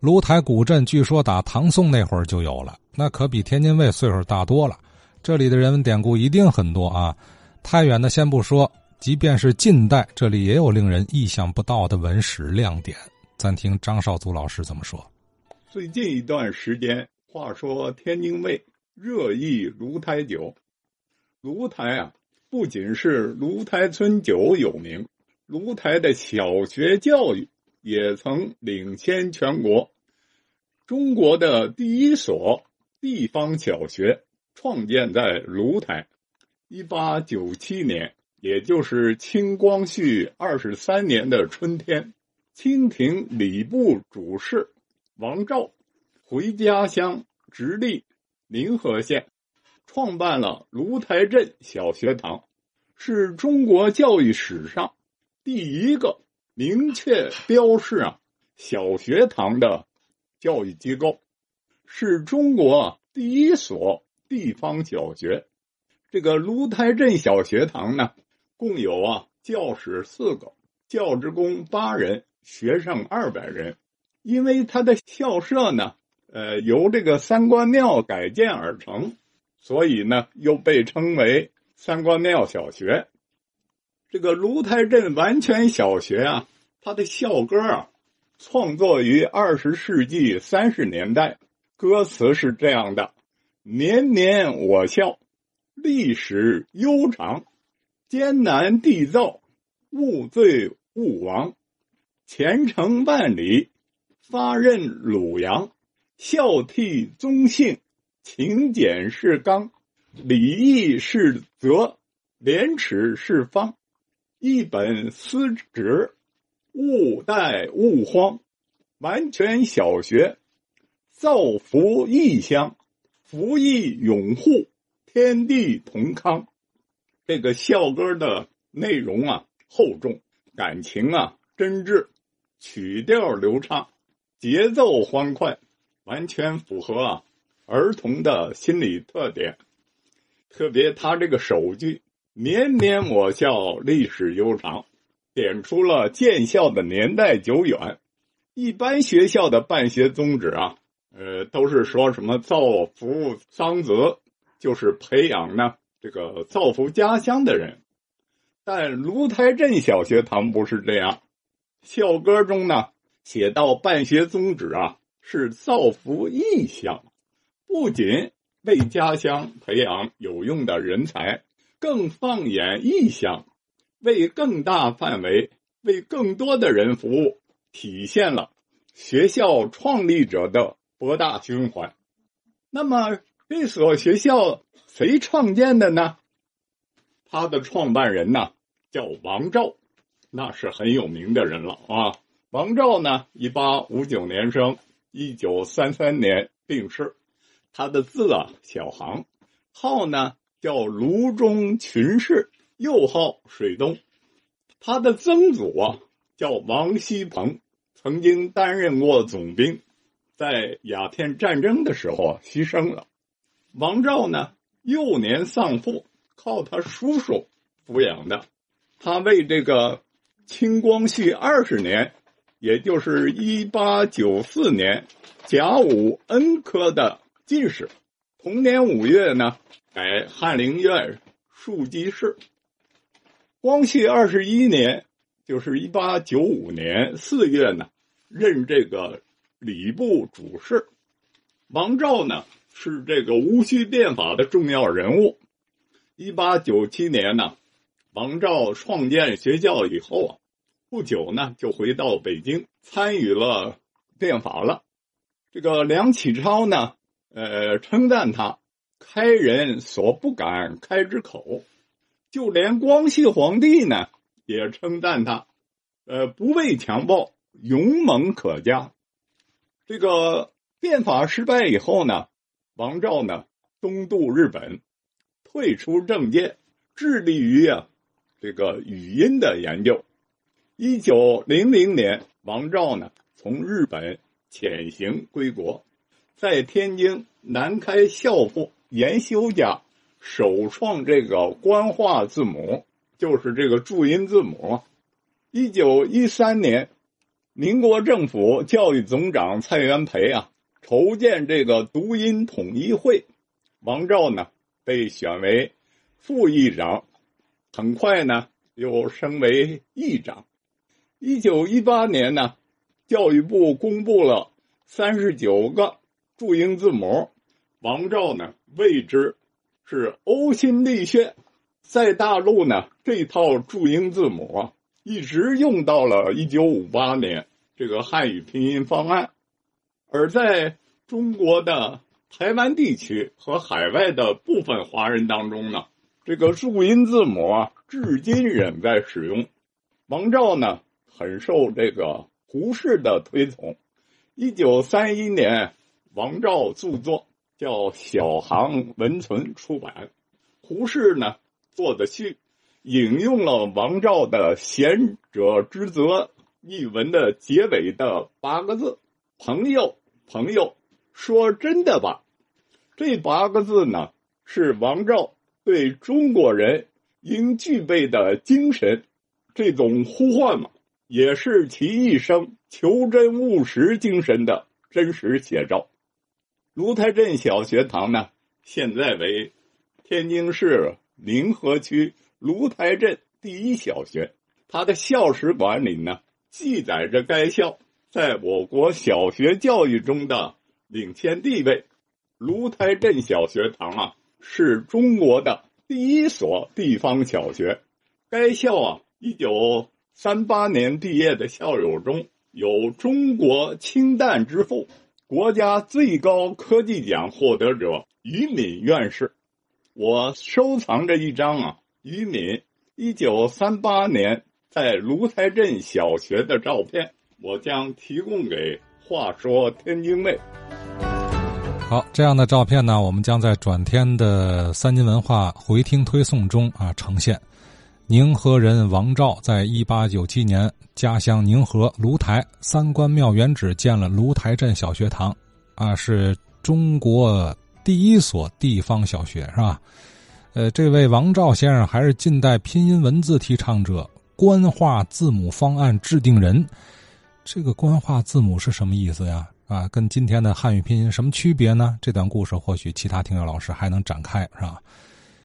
芦台古镇据说打唐宋那会儿就有了，那可比天津卫岁数大多了。这里的人文典故一定很多啊。太远的先不说，即便是近代，这里也有令人意想不到的文史亮点。暂听张少祖老师怎么说。最近一段时间，话说天津卫热议芦台酒。芦台啊，不仅是芦台村酒有名，芦台的小学教育。也曾领先全国。中国的第一所地方小学创建在芦台。一八九七年，也就是清光绪二十三年的春天，清廷礼部主事王照回家乡直隶临河县，创办了芦台镇小学堂，是中国教育史上第一个。明确标示啊，小学堂的教育机构是中国第一所地方小学。这个芦台镇小学堂呢，共有啊教室四个，教职工八人，学生二百人。因为它的校舍呢，呃，由这个三官庙改建而成，所以呢，又被称为三官庙小学。这个芦台镇完全小学啊，他的校歌啊，创作于二十世纪三十年代，歌词是这样的：“年年我校，历史悠长，艰难缔造，勿罪勿亡，前程万里，发任鲁阳，孝悌忠信，勤俭是纲，礼义是则，廉耻是方。”一本思职，勿怠勿慌。完全小学，造福异乡，福义永护，天地同康。这个校歌的内容啊厚重，感情啊真挚，曲调流畅，节奏欢快，完全符合啊儿童的心理特点。特别他这个首句。年年我校历史悠长，点出了建校的年代久远。一般学校的办学宗旨啊，呃，都是说什么造福桑泽，就是培养呢这个造福家乡的人。但芦台镇小学堂不是这样，校歌中呢写到办学宗旨啊是造福异乡，不仅为家乡培养有用的人才。更放眼异乡，为更大范围、为更多的人服务，体现了学校创立者的博大胸怀。那么，这所学校谁创建的呢？他的创办人呢，叫王照，那是很有名的人了啊。王照呢，一八五九年生，一九三三年病逝。他的字啊，小行，号呢。叫卢中群士，又号水东。他的曾祖啊，叫王锡鹏，曾经担任过总兵，在鸦片战争的时候牺牲了。王肇呢，幼年丧父，靠他叔叔抚养的。他为这个清光绪二十年，也就是一八九四年，甲午恩科的进士。同年五月呢。改翰林院庶吉士。光绪二十一年，就是一八九五年四月呢，任这个礼部主事。王照呢是这个戊戌变法的重要人物。一八九七年呢，王照创建学校以后啊，不久呢就回到北京参与了变法了。这个梁启超呢，呃，称赞他。开人所不敢开之口，就连光绪皇帝呢也称赞他，呃，不畏强暴，勇猛可嘉。这个变法失败以后呢，王照呢东渡日本，退出政界，致力于啊这个语音的研究。一九零零年，王照呢从日本潜行归国，在天津南开校部。研修家首创这个官话字母，就是这个注音字母。一九一三年，民国政府教育总长蔡元培啊，筹建这个读音统一会，王照呢被选为副议长，很快呢又升为议长。一九一八年呢，教育部公布了三十九个注音字母，王照呢为之是呕心沥血。在大陆呢，这套注音字母，一直用到了一九五八年这个汉语拼音方案，而在中国的台湾地区和海外的部分华人当中呢，这个注音字母啊，至今仍在使用。王照呢？很受这个胡适的推崇。一九三一年，王照著作叫《小行文存》出版。胡适呢做的序，引用了王照的“贤者之泽”一文的结尾的八个字：“朋友，朋友，说真的吧。”这八个字呢，是王照对中国人应具备的精神，这种呼唤嘛。也是其一生求真务实精神的真实写照。芦台镇小学堂呢，现在为天津市临河区芦台镇第一小学。它的校史馆里呢，记载着该校在我国小学教育中的领先地位。芦台镇小学堂啊，是中国的第一所地方小学。该校啊，一九。三八年毕业的校友中有中国氢弹之父、国家最高科技奖获得者于敏院士。我收藏着一张啊，于敏一九三八年在芦台镇小学的照片，我将提供给《话说天津卫》。好，这样的照片呢，我们将在转天的三金文化回听推送中啊呈现。宁河人王照在一八九七年家乡宁河芦台三官庙原址建了芦台镇小学堂，啊，是中国第一所地方小学，是吧？呃，这位王照先生还是近代拼音文字提倡者、官话字母方案制定人。这个官话字母是什么意思呀？啊，跟今天的汉语拼音什么区别呢？这段故事或许其他听友老师还能展开，是吧？